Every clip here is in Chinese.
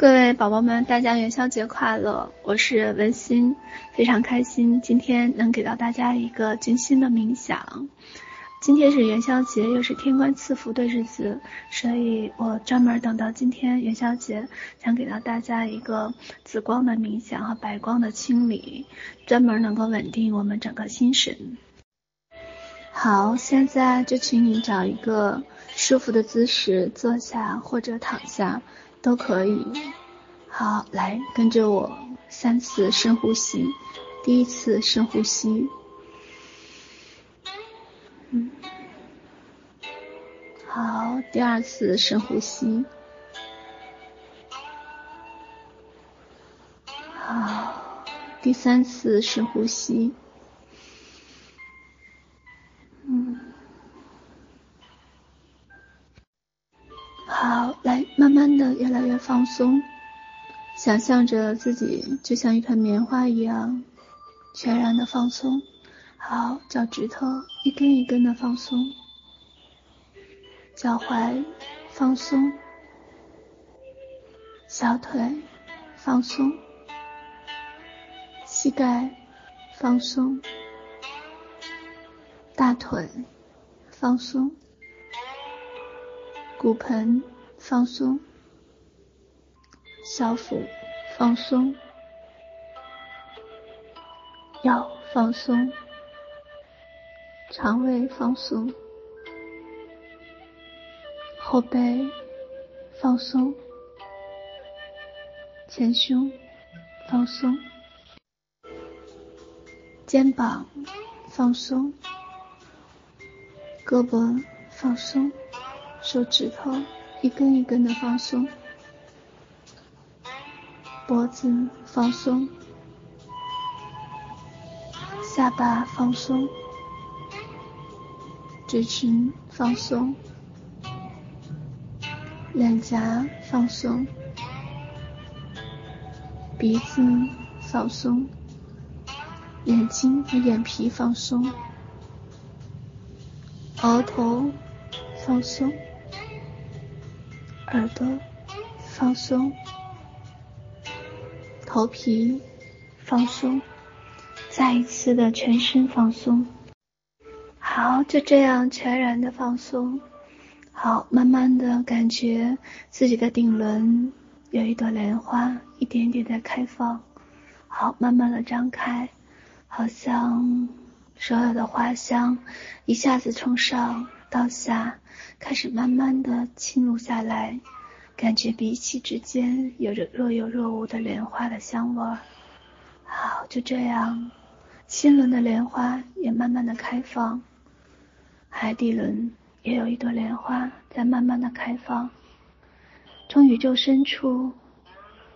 各位宝宝们，大家元宵节快乐！我是文心，非常开心今天能给到大家一个静心的冥想。今天是元宵节，又是天官赐福的日子，所以我专门等到今天元宵节，想给到大家一个紫光的冥想和白光的清理，专门能够稳定我们整个心神。好，现在就请你找一个舒服的姿势坐下或者躺下。都可以，好，来跟着我三次深呼吸。第一次深呼吸，嗯，好，第二次深呼吸，好，第三次深呼吸。松，想象着自己就像一团棉花一样，全然的放松。好，脚趾头一根一根的放松，脚踝放松，小腿放松，膝盖放松，大腿放松，骨盆。放松，小腹放松，腰放松，肠胃放松，后背放松，前胸放松，肩膀放松，胳膊放松，手指头。一根一根的放松，脖子放松，下巴放松，嘴唇放松，脸颊放松，鼻子放松，眼睛和眼皮放松，额头放松。耳朵放松，头皮放松，再一次的全身放松。好，就这样全然的放松。好，慢慢的感觉自己的顶轮有一朵莲花，一点点的开放。好，慢慢的张开，好像所有的花香一下子从上到下。开始慢慢的侵入下来，感觉鼻息之间有着若有若无的莲花的香味儿。好，就这样，心轮的莲花也慢慢的开放，海底轮也有一朵莲花在慢慢的开放，从宇宙深处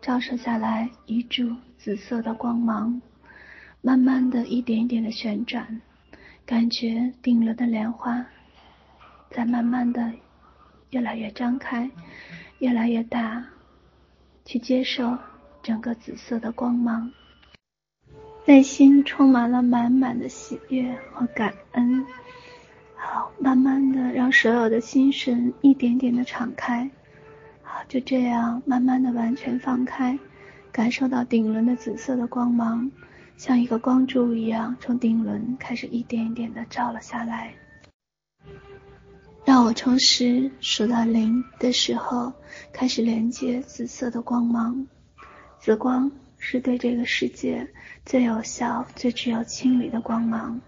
照射下来一柱紫色的光芒，慢慢的一点一点的旋转，感觉顶轮的莲花。在慢慢的越来越张开，越来越大，去接受整个紫色的光芒，内心充满了满满的喜悦和感恩。好，慢慢的让所有的心神一点点的敞开。好，就这样慢慢的完全放开，感受到顶轮的紫色的光芒，像一个光柱一样，从顶轮开始一点一点的照了下来。让我从十数到零的时候，开始连接紫色的光芒。紫光是对这个世界最有效、最具有清理的光芒。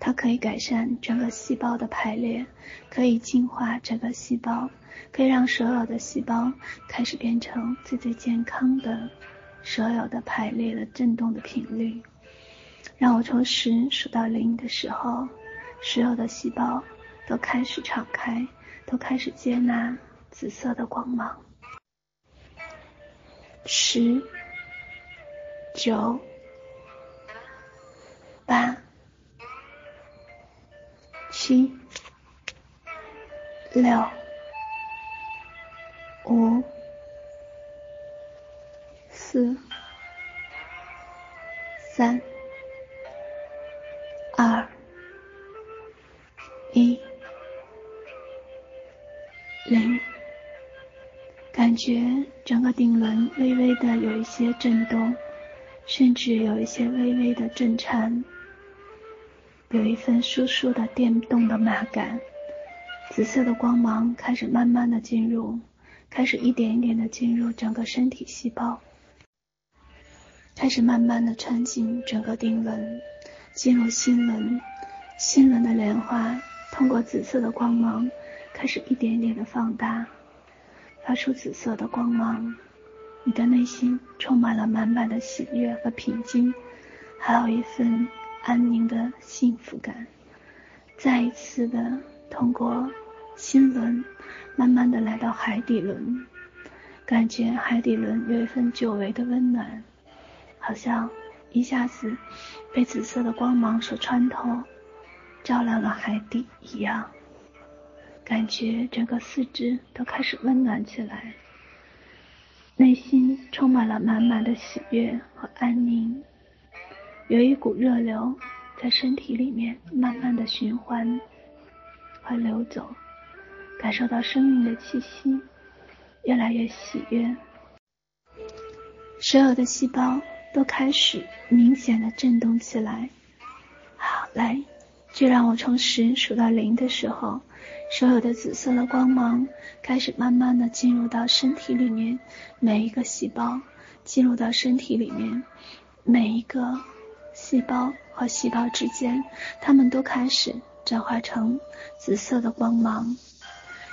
它可以改善整个细胞的排列，可以净化整个细胞，可以让所有的细胞开始变成最最健康的、所有的排列的振动的频率。让我从十数到零的时候，所有的细胞。都开始敞开，都开始接纳紫色的光芒。十、九、八、七、六、五、四、三、觉整个顶轮微微的有一些震动，甚至有一些微微的震颤，有一份酥酥的电动的麻感。紫色的光芒开始慢慢的进入，开始一点一点的进入整个身体细胞，开始慢慢的穿进整个顶轮，进入心轮，心轮的莲花通过紫色的光芒开始一点一点的放大，发出紫色的光芒，你的内心充满了满满的喜悦和平静，还有一份安宁的幸福感，再一次的。通过心轮，慢慢的来到海底轮，感觉海底轮有一份久违的温暖，好像一下子被紫色的光芒所穿透，照亮了海底一样，感觉整个四肢都开始温暖起来，内心充满了满满的喜悦和安宁，有一股热流在身体里面慢慢的循环。会流走，感受到生命的气息，越来越喜悦。所有的细胞都开始明显的震动起来。好，来，就让我从十数到零的时候，所有的紫色的光芒开始慢慢的进入到身体里面，每一个细胞进入到身体里面，每一个细胞和细胞之间，它们都开始。转化成紫色的光芒，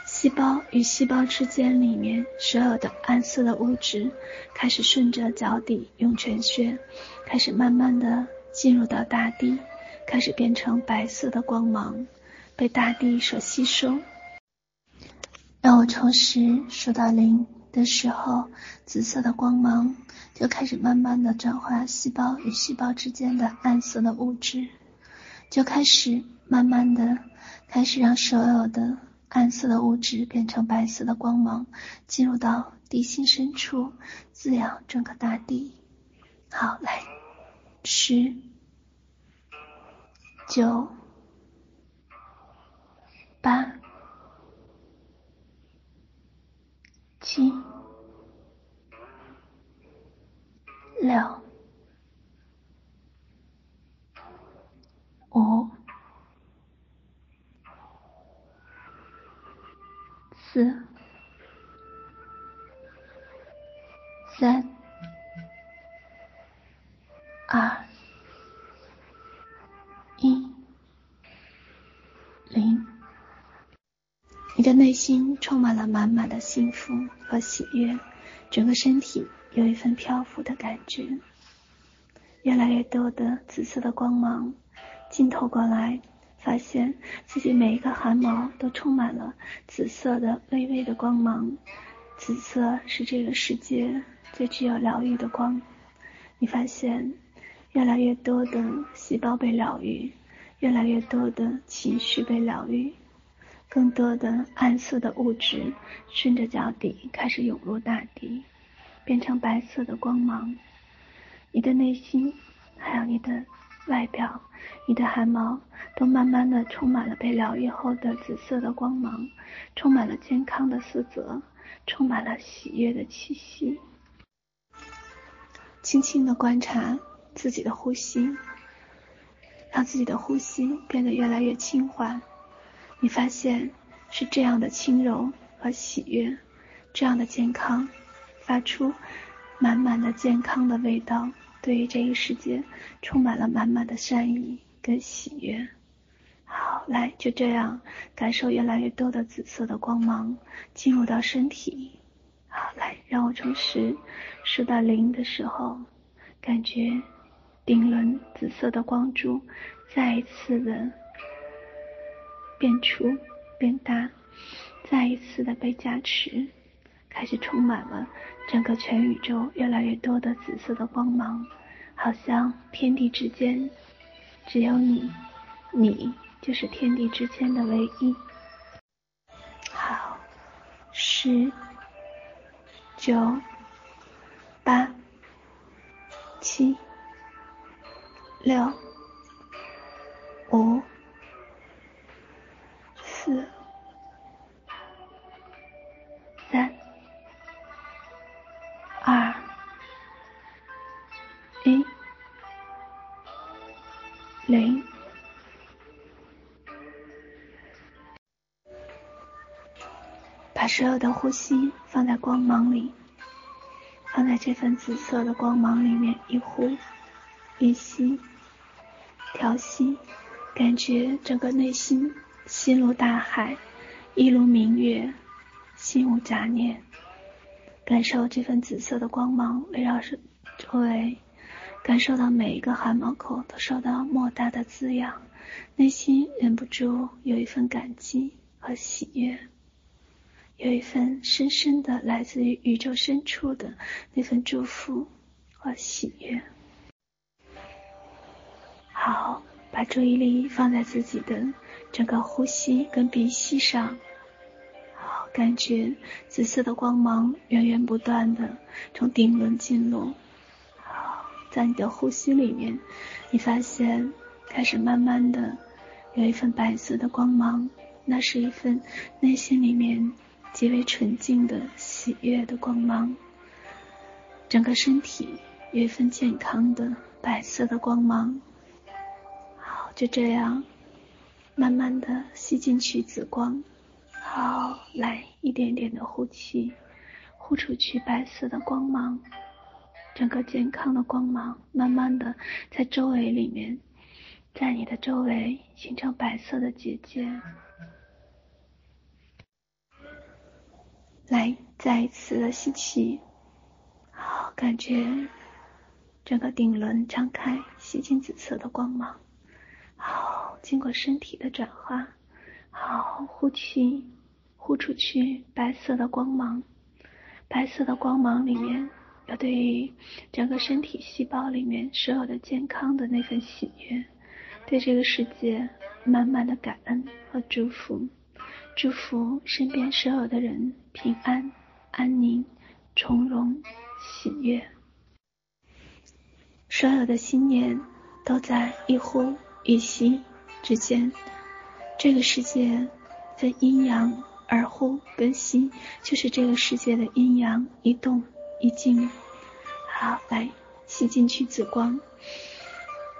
细胞与细胞之间里面所有的暗色的物质开始顺着脚底涌泉穴，开始慢慢的进入到大地，开始变成白色的光芒，被大地所吸收。让我从十数到零的时候，紫色的光芒就开始慢慢的转化细胞与细胞之间的暗色的物质，就开始。慢慢的，开始让所有的暗色的物质变成白色的光芒，进入到地心深处，滋养整个大地。好，来，十、九、八、七、六、五。四、三、二、一、零。你的内心充满了满满的幸福和喜悦，整个身体有一份漂浮的感觉。越来越多的紫色的光芒浸透过来。发现自己每一个汗毛都充满了紫色的微微的光芒，紫色是这个世界最具有疗愈的光。你发现越来越多的细胞被疗愈，越来越多的情绪被疗愈，更多的暗色的物质顺着脚底开始涌入大地，变成白色的光芒。你的内心还有你的。外表，你的汗毛都慢慢的充满了被疗愈后的紫色的光芒，充满了健康的色泽，充满了喜悦的气息。轻轻的观察自己的呼吸，让自己的呼吸变得越来越轻缓。你发现是这样的轻柔和喜悦，这样的健康，发出满满的健康的味道。对于这个世界，充满了满满的善意跟喜悦。好，来，就这样感受越来越多的紫色的光芒进入到身体。好，来，让我从十数到零的时候，感觉顶轮紫色的光柱再一次的变粗变大，再一次的被加持。开始充满了整个全宇宙，越来越多的紫色的光芒，好像天地之间只有你，你就是天地之间的唯一。好，十、九、八、七、六、五、所有的呼吸放在光芒里，放在这份紫色的光芒里面，一呼一吸，调息，感觉整个内心心如大海，一如明月，心无杂念，感受这份紫色的光芒围绕着周围，感受到每一个汗毛孔都受到莫大的滋养，内心忍不住有一份感激和喜悦。有一份深深的来自于宇宙深处的那份祝福和喜悦。好，把注意力放在自己的整个呼吸跟鼻息上。好，感觉紫色的光芒源源不断的从顶轮进入。好，在你的呼吸里面，你发现开始慢慢的有一份白色的光芒，那是一份内心里面。极为纯净的喜悦的光芒，整个身体有一份健康的白色的光芒。好，就这样，慢慢的吸进去紫光。好，来一点点的呼气，呼出去白色的光芒，整个健康的光芒，慢慢的在周围里面，在你的周围形成白色的结界。来，再一次的吸气，好，感觉整个顶轮张开，吸进紫色的光芒。好，经过身体的转化，好，呼气，呼出去白色的光芒。白色的光芒里面有对整个身体细胞里面所有的健康的那份喜悦，对这个世界满满的感恩和祝福。祝福身边所有的人平安、安宁、从容、喜悦。所有的心念都在一呼一吸之间。这个世界分阴阳，而呼跟吸就是这个世界的阴阳一动一静。好，来吸进去紫光。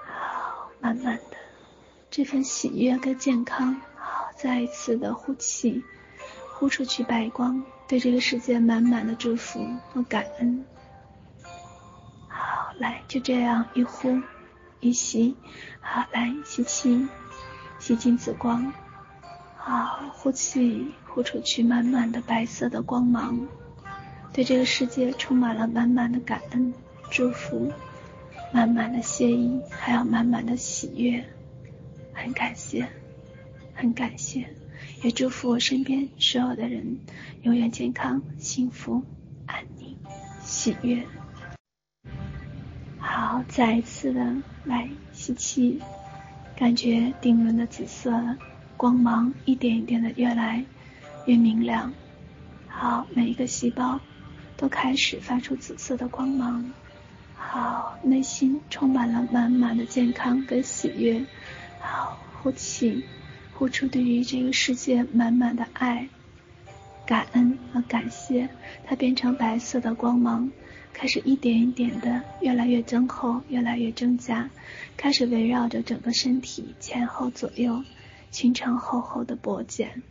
好，慢慢的，这份喜悦跟健康。好再一次的呼气，呼出去白光，对这个世界满满的祝福和感恩。好，来，就这样一呼一吸，好，来吸气，吸进紫光，好，呼气，呼出去满满的白色的光芒，对这个世界充满了满满的感恩、祝福，满满的谢意，还有满满的喜悦，很感谢。很感谢，也祝福我身边所有的人永远健康、幸福、安宁、喜悦。好，再一次的来吸气，感觉顶轮的紫色光芒一点一点的越来越明亮。好，每一个细胞都开始发出紫色的光芒。好，内心充满了满满的健康跟喜悦。好，呼气。付出对于这个世界满满的爱、感恩和感谢，它变成白色的光芒，开始一点一点的越来越增厚，越来越增加，开始围绕着整个身体前后左右，形成厚厚的薄茧。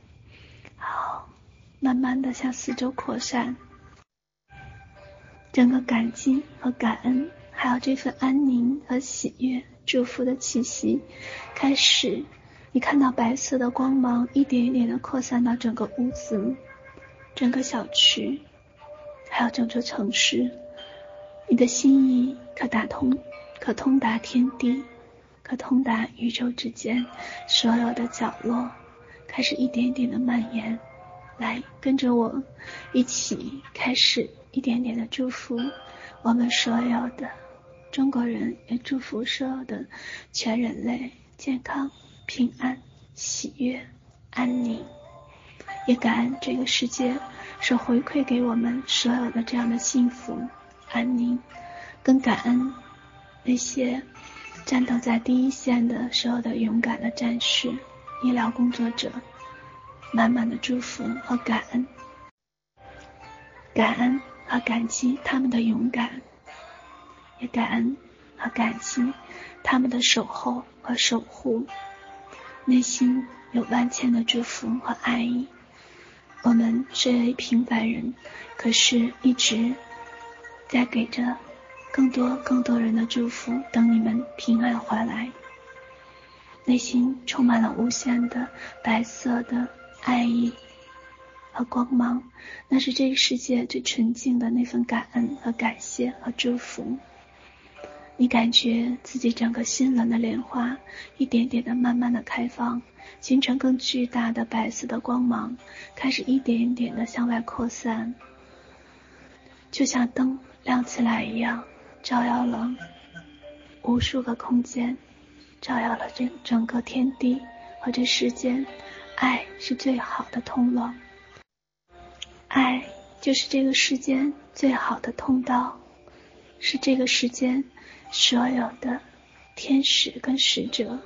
好，慢慢的向四周扩散，整个感激和感恩，还有这份安宁和喜悦、祝福的气息，开始。你看到白色的光芒一点一点的扩散到整个屋子、整个小区，还有整座城市。你的心意可打通，可通达天地，可通达宇宙之间所有的角落，开始一点一点的蔓延。来，跟着我一起开始一点点的祝福我们所有的中国人，也祝福所有的全人类健康。平安、喜悦、安宁，也感恩这个世界所回馈给我们所有的这样的幸福、安宁，更感恩那些战斗在第一线的所有的勇敢的战士、医疗工作者，满满的祝福和感恩，感恩和感激他们的勇敢，也感恩和感激他们的守候。和守护，内心有万千的祝福和爱意。我们虽为平凡人，可是一直在给着更多更多人的祝福，等你们平安回来。内心充满了无限的白色的爱意和光芒，那是这个世界最纯净的那份感恩和感谢和祝福。你感觉自己整个心轮的莲花一点点的慢慢的开放，形成更巨大的白色的光芒，开始一点一点的向外扩散，就像灯亮起来一样，照耀了无数个空间。照耀了整整个天地和这世间，爱是最好的通路，爱就是这个世间最好的通道，是这个世间所有的天使跟使者。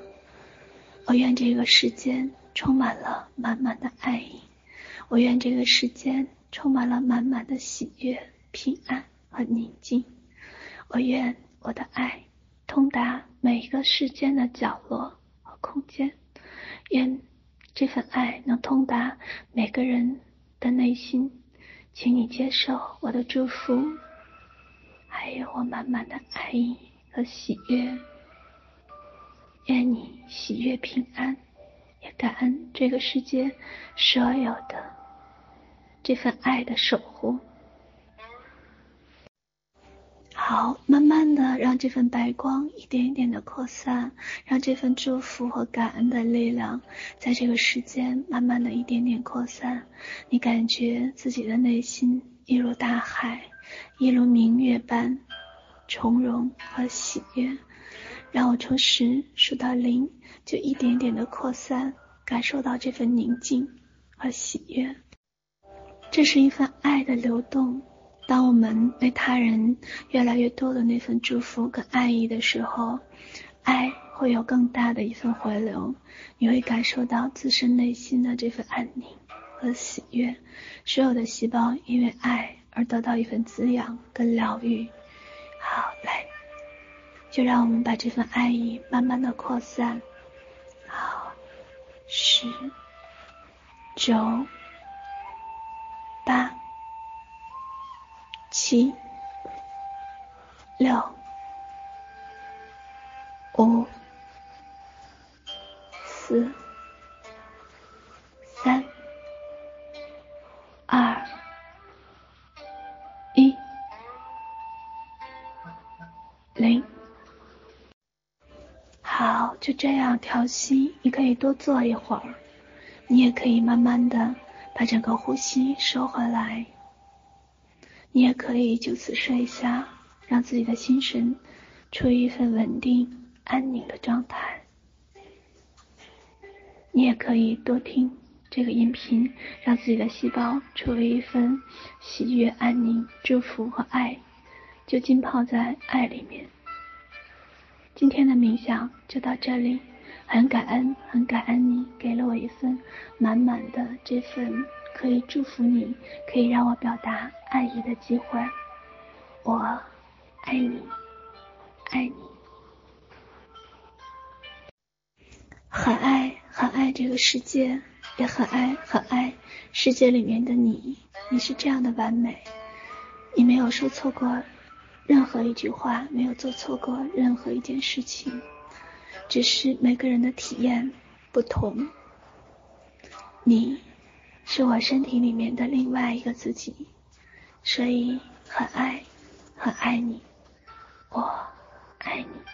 我愿这个世间充满了满满的爱意，我愿这个世间充满了满满的喜悦、平安和宁静，我愿我的爱。通达每一个世间的角落和空间，愿这份爱能通达每个人的内心，请你接受我的祝福，还有我满满的爱意和喜悦。愿你喜悦平安，也感恩这个世界所有的这份爱的守护。好，慢慢的让这份白光一点一点的扩散，让这份祝福和感恩的力量在这个世间慢慢的一点点扩散。你感觉自己的内心一如大海，一如明月般从容和喜悦。让我从十数到零，就一点点的扩散，感受到这份宁静和喜悦。这是一份爱的流动。当我们为他人越来越多的那份祝福跟爱意的时候，爱会有更大的一份回流，你会感受到自身内心的这份安宁和喜悦，所有的细胞因为爱而得到一份滋养跟疗愈。就让我们把这份爱意慢慢的扩散。好，十、九、八。七、六、五、四、这样调息。你可以多坐一会儿，你也可以慢慢的把整个呼吸收回来。你也可以就此睡下，让自己的心神处于一份稳定、安宁的状态。你也可以多听这个音频，让自己的细胞处于一份喜悦、安宁、祝福和爱，就浸泡在爱里面。今天的冥想就到这里，很感恩，很感恩你给了我一份满满的这份。可以祝福你，可以让我表达爱意的机会。我爱你，爱你，很爱很爱这个世界，也很爱很爱世界里面的你。你是这样的完美，你没有说错过任何一句话，没有做错过任何一件事情，只是每个人的体验不同。你。是我身体里面的另外一个自己，所以很爱，很爱你，我爱你。